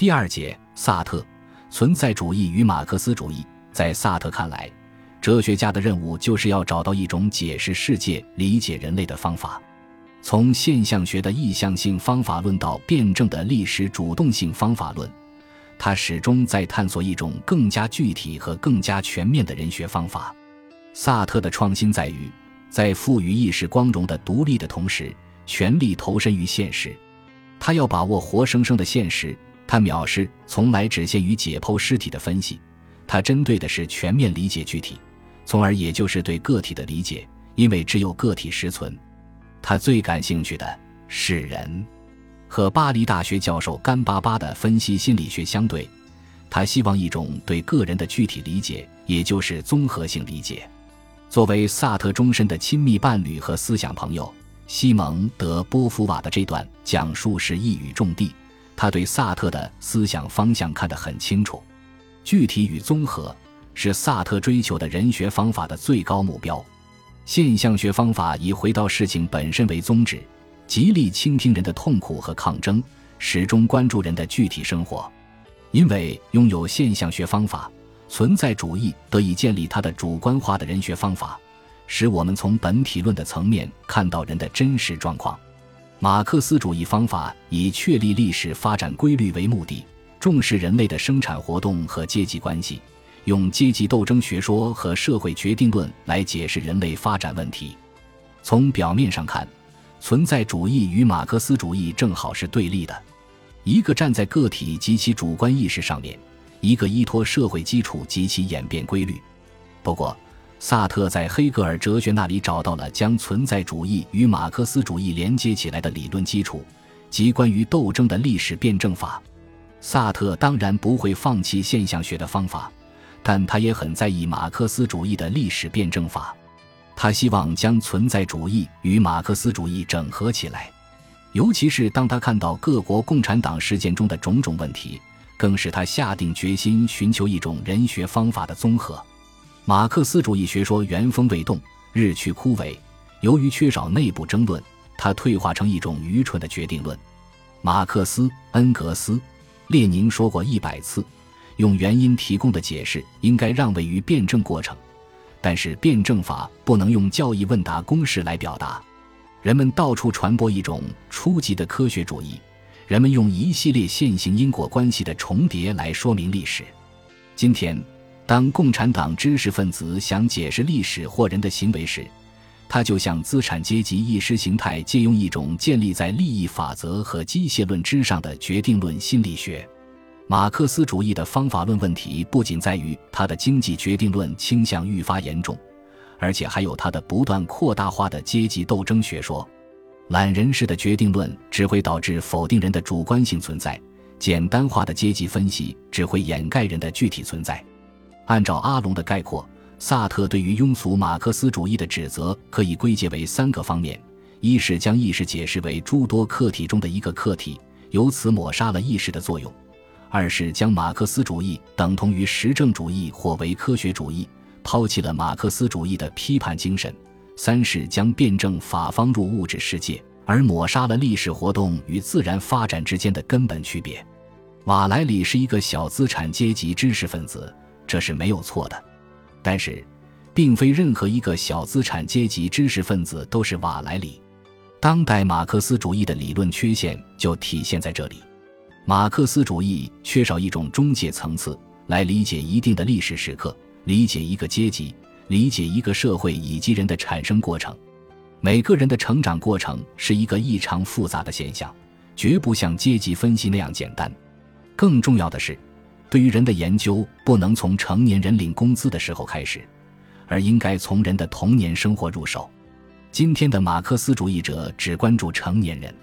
第二节，萨特存在主义与马克思主义。在萨特看来，哲学家的任务就是要找到一种解释世界、理解人类的方法。从现象学的意向性方法论到辩证的历史主动性方法论，他始终在探索一种更加具体和更加全面的人学方法。萨特的创新在于，在赋予意识光荣的独立的同时，全力投身于现实。他要把握活生生的现实。他藐视从来只限于解剖尸体的分析，他针对的是全面理解具体，从而也就是对个体的理解。因为只有个体实存。他最感兴趣的是人，和巴黎大学教授干巴巴的分析心理学相对，他希望一种对个人的具体理解，也就是综合性理解。作为萨特终身的亲密伴侣和思想朋友，西蒙·德·波伏瓦的这段讲述是一语中的。他对萨特的思想方向看得很清楚，具体与综合是萨特追求的人学方法的最高目标。现象学方法以回到事情本身为宗旨，极力倾听人的痛苦和抗争，始终关注人的具体生活。因为拥有现象学方法。存在主义得以建立它的主观化的人学方法，使我们从本体论的层面看到人的真实状况。马克思主义方法以确立历史发展规律为目的，重视人类的生产活动和阶级关系，用阶级斗争学说和社会决定论来解释人类发展问题。从表面上看，存在主义与马克思主义正好是对立的，一个站在个体及其主观意识上面。一个依托社会基础及其演变规律。不过，萨特在黑格尔哲学那里找到了将存在主义与马克思主义连接起来的理论基础，即关于斗争的历史辩证法。萨特当然不会放弃现象学的方法，但他也很在意马克思主义的历史辩证法。他希望将存在主义与马克思主义整合起来，尤其是当他看到各国共产党事件中的种种问题。更使他下定决心寻求一种人学方法的综合。马克思主义学说原封未动，日趋枯萎。由于缺少内部争论，它退化成一种愚蠢的决定论。马克思、恩格斯、列宁说过一百次，用原因提供的解释应该让位于辩证过程，但是辩证法不能用教义问答公式来表达。人们到处传播一种初级的科学主义。人们用一系列线性因果关系的重叠来说明历史。今天，当共产党知识分子想解释历史或人的行为时，他就向资产阶级意识形态借用一种建立在利益法则和机械论之上的决定论心理学。马克思主义的方法论问题不仅在于他的经济决定论倾向愈发严重，而且还有他的不断扩大化的阶级斗争学说。懒人式的决定论只会导致否定人的主观性存在，简单化的阶级分析只会掩盖人的具体存在。按照阿隆的概括，萨特对于庸俗马克思主义的指责可以归结为三个方面：一是将意识解释为诸多客体中的一个客体，由此抹杀了意识的作用；二是将马克思主义等同于实证主义或唯科学主义，抛弃了马克思主义的批判精神。三是将辩证法放入物质世界，而抹杀了历史活动与自然发展之间的根本区别。瓦莱里是一个小资产阶级知识分子，这是没有错的。但是，并非任何一个小资产阶级知识分子都是瓦莱里。当代马克思主义的理论缺陷就体现在这里。马克思主义缺少一种中介层次来理解一定的历史时刻，理解一个阶级。理解一个社会以及人的产生过程，每个人的成长过程是一个异常复杂的现象，绝不像阶级分析那样简单。更重要的是，对于人的研究不能从成年人领工资的时候开始，而应该从人的童年生活入手。今天的马克思主义者只关注成年人，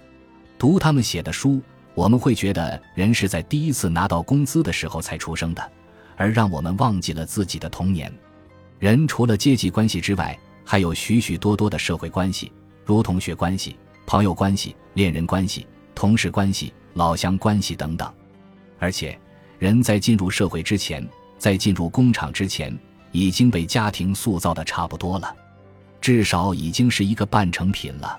读他们写的书，我们会觉得人是在第一次拿到工资的时候才出生的，而让我们忘记了自己的童年。人除了阶级关系之外，还有许许多多的社会关系，如同学关系、朋友关系、恋人关系、同事关系、老乡关系等等。而且，人在进入社会之前，在进入工厂之前，已经被家庭塑造的差不多了，至少已经是一个半成品了。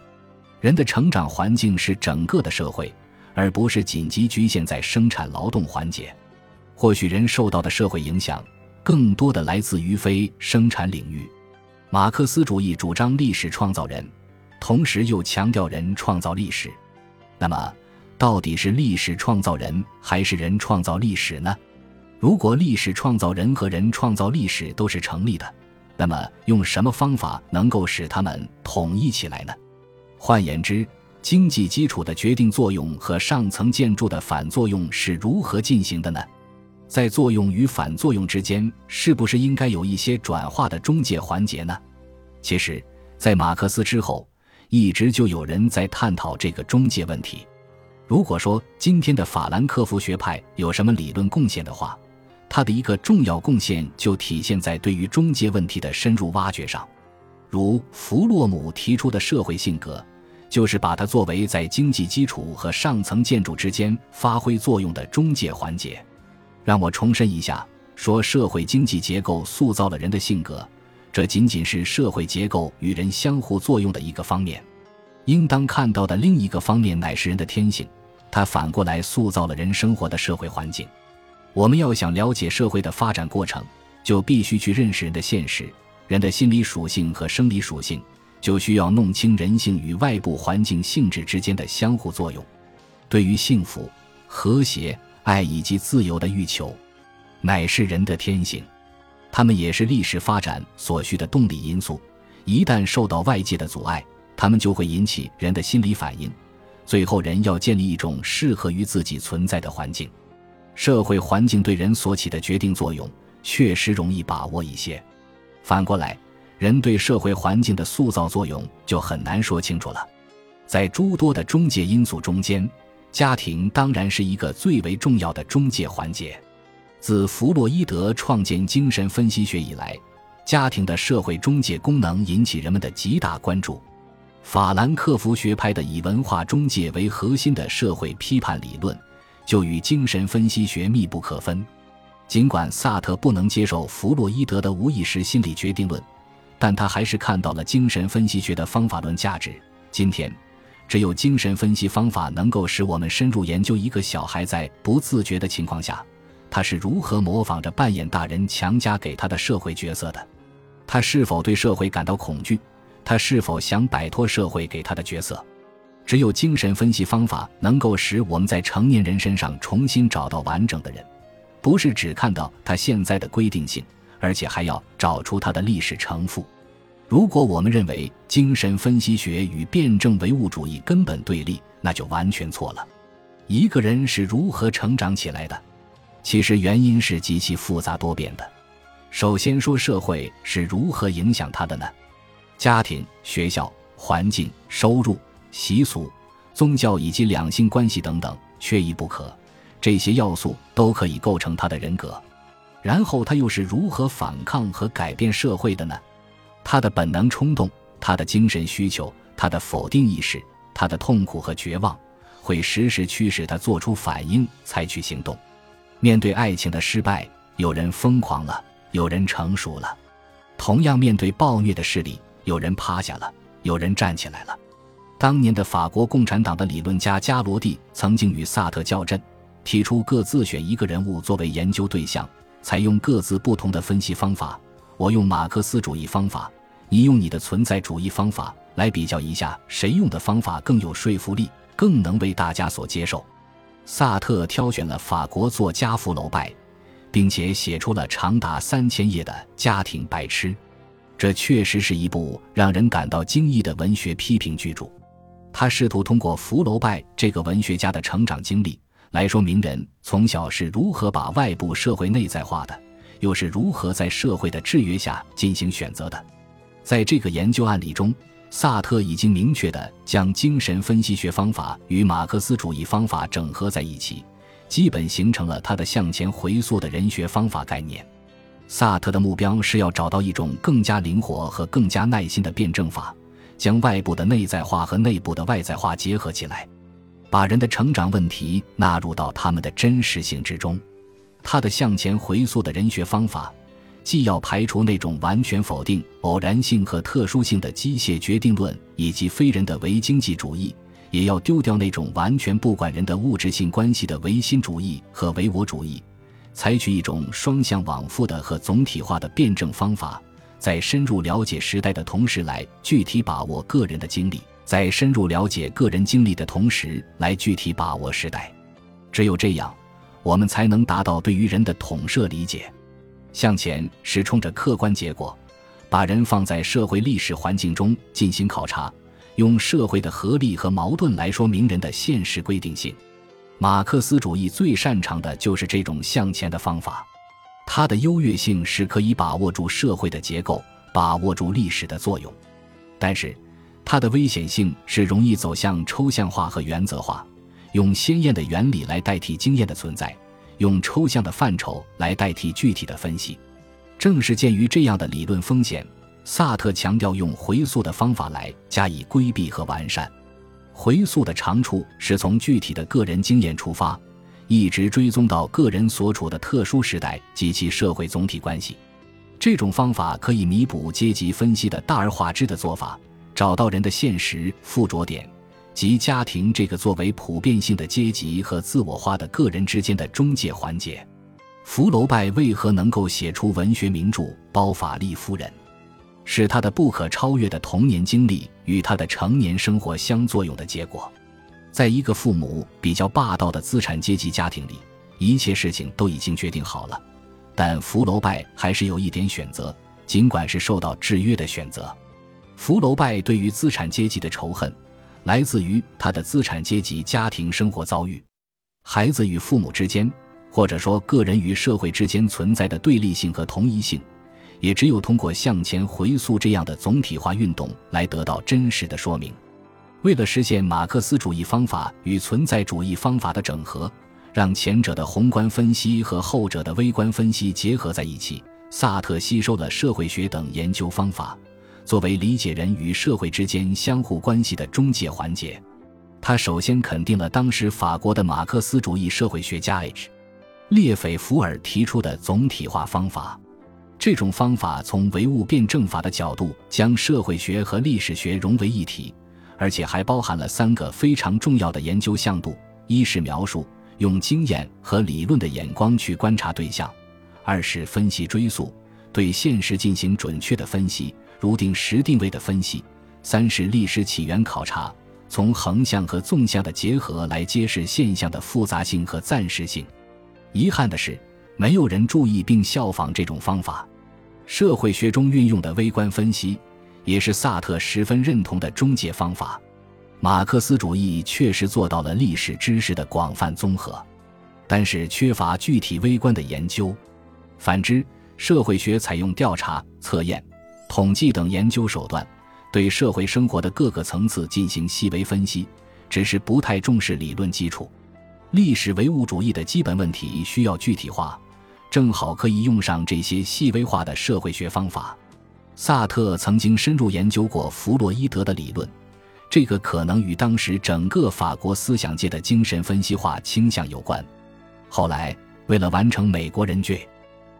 人的成长环境是整个的社会，而不是紧急局限在生产劳动环节。或许人受到的社会影响，更多的来自于非生产领域。马克思主义主张历史创造人，同时又强调人创造历史。那么，到底是历史创造人，还是人创造历史呢？如果历史创造人和人创造历史都是成立的，那么用什么方法能够使它们统一起来呢？换言之，经济基础的决定作用和上层建筑的反作用是如何进行的呢？在作用与反作用之间，是不是应该有一些转化的中介环节呢？其实，在马克思之后，一直就有人在探讨这个中介问题。如果说今天的法兰克福学派有什么理论贡献的话，他的一个重要贡献就体现在对于中介问题的深入挖掘上。如弗洛姆提出的社会性格，就是把它作为在经济基础和上层建筑之间发挥作用的中介环节。让我重申一下，说社会经济结构塑造了人的性格，这仅仅是社会结构与人相互作用的一个方面。应当看到的另一个方面乃是人的天性，它反过来塑造了人生活的社会环境。我们要想了解社会的发展过程，就必须去认识人的现实。人的心理属性和生理属性，就需要弄清人性与外部环境性质之间的相互作用。对于幸福、和谐、爱以及自由的欲求，乃是人的天性，它们也是历史发展所需的动力因素。一旦受到外界的阻碍，它们就会引起人的心理反应。最后，人要建立一种适合于自己存在的环境。社会环境对人所起的决定作用，确实容易把握一些。反过来，人对社会环境的塑造作用就很难说清楚了。在诸多的中介因素中间，家庭当然是一个最为重要的中介环节。自弗洛伊德创建精神分析学以来，家庭的社会中介功能引起人们的极大关注。法兰克福学派的以文化中介为核心的社会批判理论，就与精神分析学密不可分。尽管萨特不能接受弗洛伊德的无意识心理决定论，但他还是看到了精神分析学的方法论价值。今天，只有精神分析方法能够使我们深入研究一个小孩在不自觉的情况下，他是如何模仿着扮演大人强加给他的社会角色的。他是否对社会感到恐惧？他是否想摆脱社会给他的角色？只有精神分析方法能够使我们在成年人身上重新找到完整的人。不是只看到他现在的规定性，而且还要找出他的历史成负。如果我们认为精神分析学与辩证唯物主义根本对立，那就完全错了。一个人是如何成长起来的？其实原因是极其复杂多变的。首先说社会是如何影响他的呢？家庭、学校、环境、收入、习俗、宗教以及两性关系等等，缺一不可。这些要素都可以构成他的人格，然后他又是如何反抗和改变社会的呢？他的本能冲动、他的精神需求、他的否定意识、他的痛苦和绝望，会时时驱使他做出反应、采取行动。面对爱情的失败，有人疯狂了，有人成熟了；同样面对暴虐的势力，有人趴下了，有人站起来了。当年的法国共产党的理论家加罗蒂曾经与萨特较真。提出各自选一个人物作为研究对象，采用各自不同的分析方法。我用马克思主义方法，你用你的存在主义方法来比较一下，谁用的方法更有说服力，更能为大家所接受。萨特挑选了法国作家福楼拜，并且写出了长达三千页的《家庭白痴》，这确实是一部让人感到惊异的文学批评巨著。他试图通过福楼拜这个文学家的成长经历。来说明人从小是如何把外部社会内在化的，又是如何在社会的制约下进行选择的。在这个研究案例中，萨特已经明确地将精神分析学方法与马克思主义方法整合在一起，基本形成了他的向前回溯的人学方法概念。萨特的目标是要找到一种更加灵活和更加耐心的辩证法，将外部的内在化和内部的外在化结合起来。把人的成长问题纳入到他们的真实性之中，他的向前回溯的人学方法，既要排除那种完全否定偶然性和特殊性的机械决定论以及非人的唯经济主义，也要丢掉那种完全不管人的物质性关系的唯心主义和唯我主义，采取一种双向往复的和总体化的辩证方法，在深入了解时代的同时，来具体把握个人的经历；在深入了解个人经历的同时，来具体把握时代。只有这样，我们才能达到对于人的统摄理解。向前是冲着客观结果，把人放在社会历史环境中进行考察。用社会的合力和矛盾来说明人的现实规定性，马克思主义最擅长的就是这种向前的方法。它的优越性是可以把握住社会的结构，把握住历史的作用；但是，它的危险性是容易走向抽象化和原则化，用鲜艳的原理来代替经验的存在，用抽象的范畴来代替具体的分析。正是鉴于这样的理论风险。萨特强调用回溯的方法来加以规避和完善。回溯的长处是从具体的个人经验出发，一直追踪到个人所处的特殊时代及其社会总体关系。这种方法可以弥补阶级分析的大而化之的做法，找到人的现实附着点及家庭这个作为普遍性的阶级和自我化的个人之间的中介环节。福楼拜为何能够写出文学名著《包法利夫人》？是他的不可超越的童年经历与他的成年生活相作用的结果。在一个父母比较霸道的资产阶级家庭里，一切事情都已经决定好了，但福楼拜还是有一点选择，尽管是受到制约的选择。福楼拜对于资产阶级的仇恨，来自于他的资产阶级家庭生活遭遇。孩子与父母之间，或者说个人与社会之间存在的对立性和同一性。也只有通过向前回溯这样的总体化运动，来得到真实的说明。为了实现马克思主义方法与存在主义方法的整合，让前者的宏观分析和后者的微观分析结合在一起，萨特吸收了社会学等研究方法，作为理解人与社会之间相互关系的中介环节。他首先肯定了当时法国的马克思主义社会学家 H. 列斐福尔提出的总体化方法。这种方法从唯物辩证法的角度将社会学和历史学融为一体，而且还包含了三个非常重要的研究向度：一是描述，用经验和理论的眼光去观察对象；二是分析追溯，对现实进行准确的分析，如定时定位的分析；三是历史起源考察，从横向和纵向的结合来揭示现象的复杂性和暂时性。遗憾的是。没有人注意并效仿这种方法。社会学中运用的微观分析，也是萨特十分认同的中介方法。马克思主义确实做到了历史知识的广泛综合，但是缺乏具体微观的研究。反之，社会学采用调查、测验、统计等研究手段，对社会生活的各个层次进行细微分析，只是不太重视理论基础。历史唯物主义的基本问题需要具体化。正好可以用上这些细微化的社会学方法。萨特曾经深入研究过弗洛伊德的理论，这个可能与当时整个法国思想界的精神分析化倾向有关。后来，为了完成美国人剧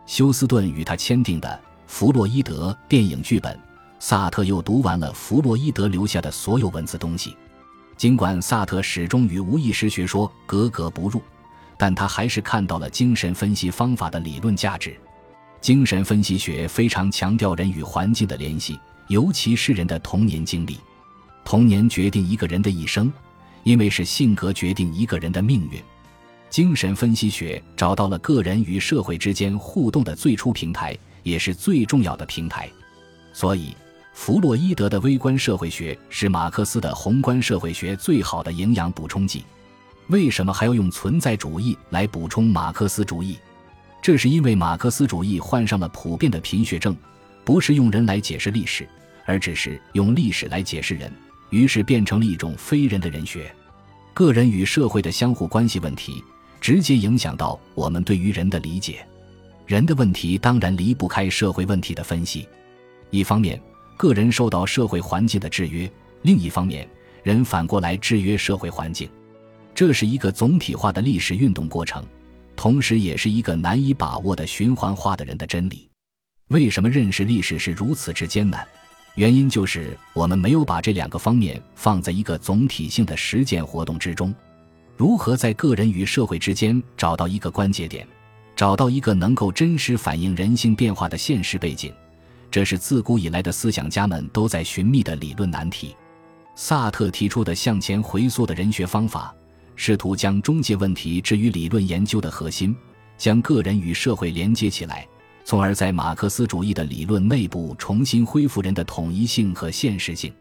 休斯顿与他签订的弗洛伊德电影剧本，萨特又读完了弗洛伊德留下的所有文字东西。尽管萨特始终与无意识学说格格不入。但他还是看到了精神分析方法的理论价值。精神分析学非常强调人与环境的联系，尤其是人的童年经历。童年决定一个人的一生，因为是性格决定一个人的命运。精神分析学找到了个人与社会之间互动的最初平台，也是最重要的平台。所以，弗洛伊德的微观社会学是马克思的宏观社会学最好的营养补充剂。为什么还要用存在主义来补充马克思主义？这是因为马克思主义患上了普遍的贫血症，不是用人来解释历史，而只是用历史来解释人，于是变成了一种非人的人学。个人与社会的相互关系问题，直接影响到我们对于人的理解。人的问题当然离不开社会问题的分析。一方面，个人受到社会环境的制约；另一方面，人反过来制约社会环境。这是一个总体化的历史运动过程，同时也是一个难以把握的循环化的人的真理。为什么认识历史是如此之艰难？原因就是我们没有把这两个方面放在一个总体性的实践活动之中。如何在个人与社会之间找到一个关节点，找到一个能够真实反映人性变化的现实背景，这是自古以来的思想家们都在寻觅的理论难题。萨特提出的向前回溯的人学方法，试图将中介问题置于理论研究的核心，将个人与社会连接起来，从而在马克思主义的理论内部重新恢复人的统一性和现实性。